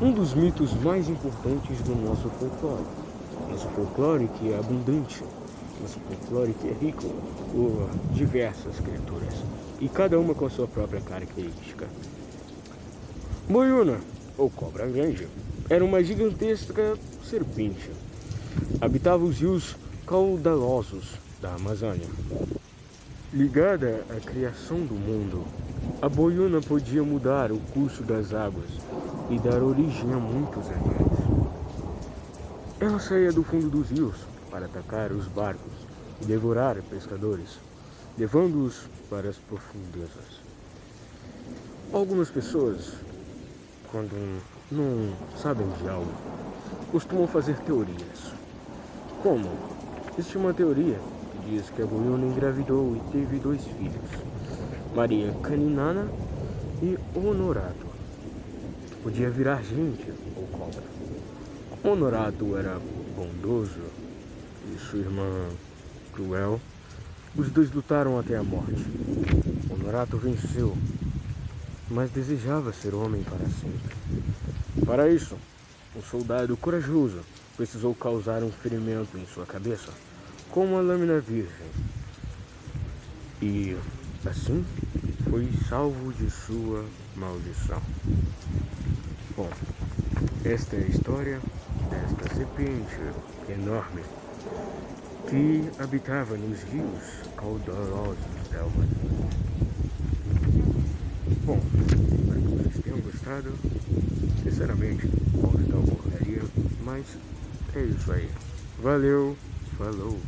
um dos mitos mais importantes do nosso folclore. Nosso folclore que é abundante, nosso folclore que é rico por diversas criaturas, e cada uma com a sua própria característica. Boiuna, ou cobra grande, era uma gigantesca serpente. Habitava os rios caudalosos da Amazônia. Ligada à criação do mundo, a boiuna podia mudar o curso das águas e dar origem a muitos animais. Ela saía do fundo dos rios para atacar os barcos e devorar pescadores, levando-os para as profundezas. Algumas pessoas, quando não sabem de algo, costumam fazer teorias. Como? Existe uma teoria que diz que a Boiuna engravidou e teve dois filhos, Maria Caninana e Honorato. Podia virar gente ou cobra. Honorato era bondoso e sua irmã cruel. Os dois lutaram até a morte. Honorato venceu, mas desejava ser homem para sempre. Para isso, um soldado corajoso precisou causar um ferimento em sua cabeça com uma lâmina virgem. E assim foi salvo de sua maldição. Bom, esta é a história desta serpente enorme que habitava nos rios caudalosos da Amazônia. Bom, espero que vocês tenham gostado. Sinceramente, posso dar uma porcaria, mas é isso aí. Valeu, falou.